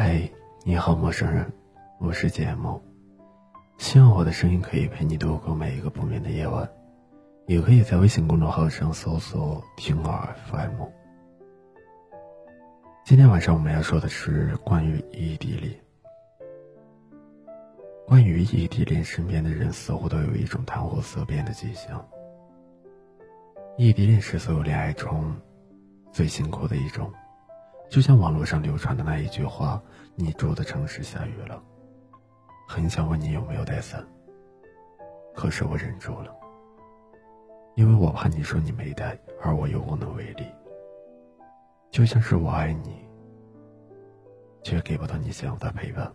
嗨，你好，陌生人，我是简梦。希望我的声音可以陪你度过每一个不眠的夜晚，也可以在微信公众号上搜索“听耳 FM”。今天晚上我们要说的是关于异地恋。关于异地恋，身边的人似乎都有一种谈火色变的迹象。异地恋是所有恋爱中最辛苦的一种。就像网络上流传的那一句话：“你住的城市下雨了，很想问你有没有带伞，可是我忍住了，因为我怕你说你没带，而我又无能为力。就像是我爱你，却给不到你想要的陪伴。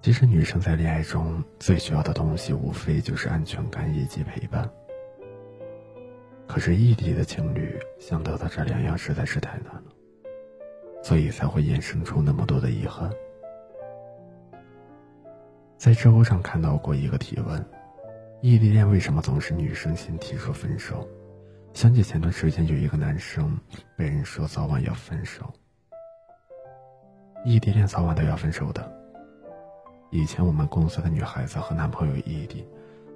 其实女生在恋爱中最需要的东西，无非就是安全感以及陪伴。”可是异地的情侣想得到这两样实在是太难了，所以才会衍生出那么多的遗憾。在知乎上看到过一个提问：异地恋为什么总是女生先提出分手？想起前段时间有一个男生被人说早晚要分手，异地恋早晚都要分手的。以前我们公司的女孩子和男朋友异地，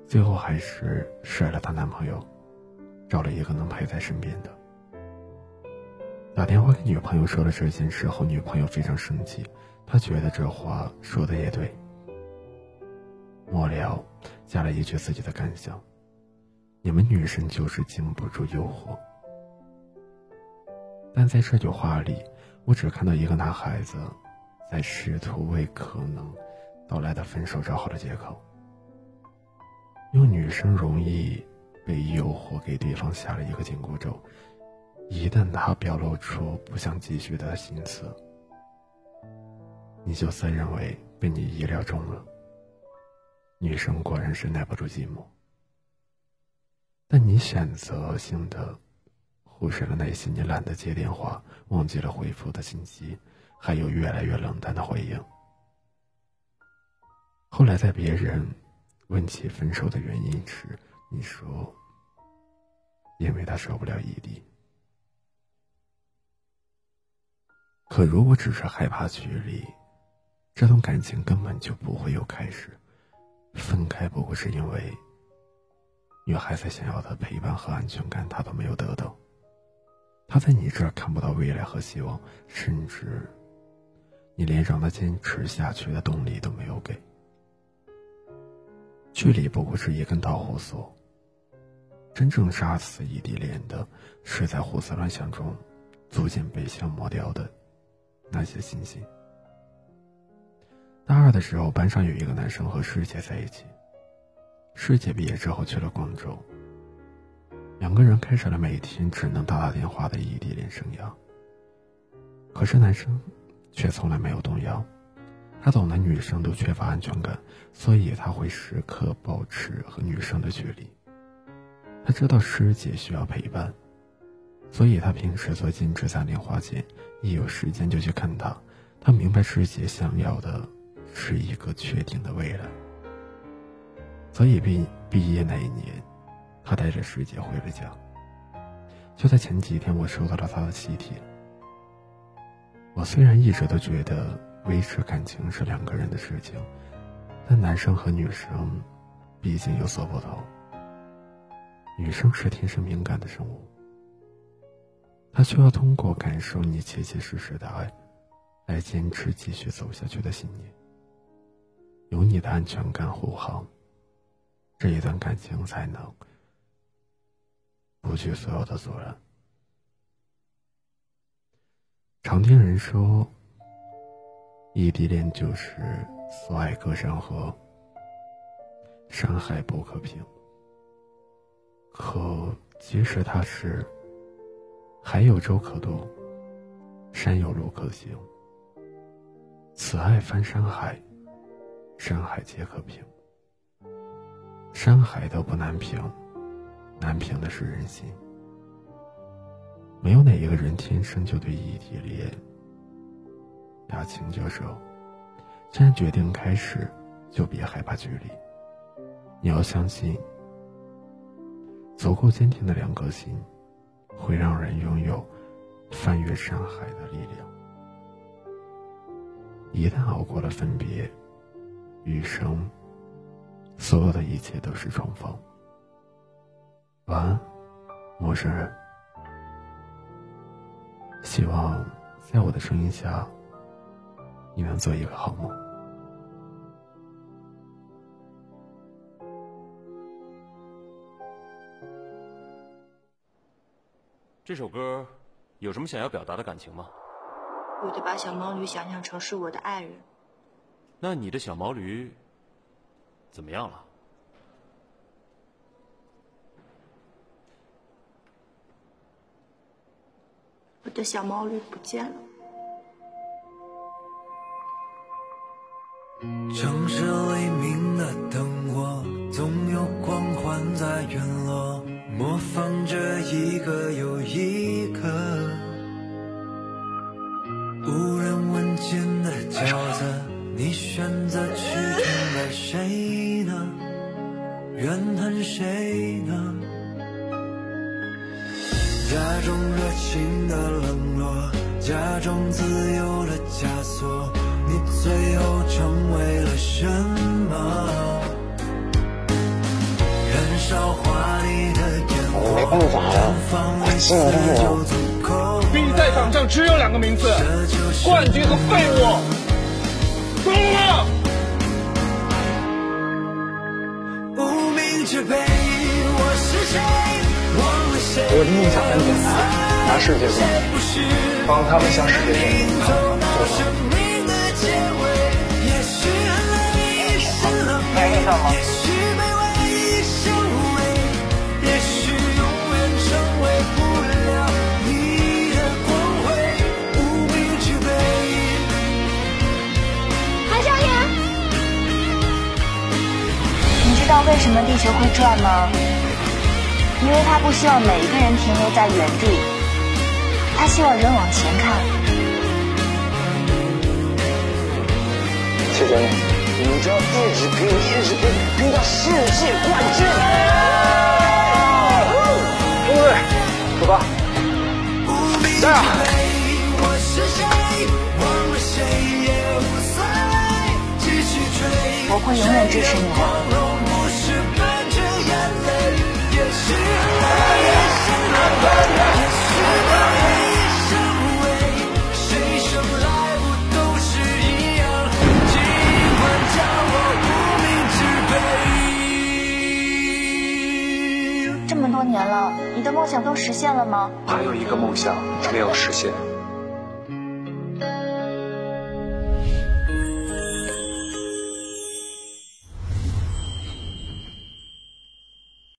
最后还是甩了她男朋友。找了一个能陪在身边的。打电话给女朋友说了这件事后，女朋友非常生气，她觉得这话说的也对。末了，加了一句自己的感想：你们女生就是经不住诱惑。但在这句话里，我只看到一个男孩子在试图为可能到来的分手找好了借口，用女生容易。被诱惑给对方下了一个紧箍咒，一旦他表露出不想继续的心思，你就自认为被你意料中了。女生果然是耐不住寂寞，但你选择性的忽视了那些你懒得接电话、忘记了回复的信息，还有越来越冷淡的回应。后来在别人问起分手的原因时，你说，因为他受不了异地。可如果只是害怕距离，这段感情根本就不会有开始。分开不过是因为，女孩子想要的陪伴和安全感，她都没有得到。她在你这儿看不到未来和希望，甚至，你连让她坚持下去的动力都没有给。距离不过是一根导火索。真正杀死异地恋的，是在胡思乱想中，逐渐被消磨掉的那些信心。大二的时候，班上有一个男生和师姐在一起。师姐毕业之后去了广州，两个人开始了每天只能打打电话的异地恋生涯。可是男生却从来没有动摇，他懂得女生都缺乏安全感，所以他会时刻保持和女生的距离。他知道师姐需要陪伴，所以他平时做兼职攒零花钱，一有时间就去看她。他明白师姐想要的是一个确定的未来，所以毕毕业那一年，他带着师姐回了家。就在前几天，我收到了他的喜帖。我虽然一直都觉得维持感情是两个人的事情，但男生和女生毕竟有所不同。女生是天生敏感的生物，她需要通过感受你切切实实的爱，来坚持继续走下去的信念。有你的安全感护航，这一段感情才能不惧所有的阻拦。常听人说，异地恋就是所爱隔山河，山海不可平。可即使他是，海有舟可渡，山有路可行。此爱翻山海，山海皆可平。山海都不难平，难平的是人心。没有哪一个人天生就对异地恋打情就手。既然决定开始，就别害怕距离。你要相信。足够坚定的两颗心，会让人拥有翻越山海的力量。一旦熬过了分别，余生所有的一切都是重逢。晚安，陌生人。希望在我的声音下，你能做一个好梦。这首歌有什么想要表达的感情吗？我就把小毛驴想象成是我的爱人。那你的小毛驴怎么样了？我的小毛驴不见了。城市黎怨恨谁呢？假装热情的冷落，假装自由的枷锁，你最后成为了什么？燃烧华丽的烟火，绽放微笑就足够。比赛场上只有两个名字：冠军和废物。懂了。我是谁？忘了谁？我的梦想很简单，拿世界冠军，帮他们向世界证明他们做到了。来一场吗？什么地球会转吗？因为他不希望每一个人停留在原地，他希望人往前看。谢谢你，你就要一直拼，一直拼，拼到世界冠军！中队，出发！加油！我会永远支持你的。这么多年了，你的梦想都实现了吗？还有一个梦想没有实现。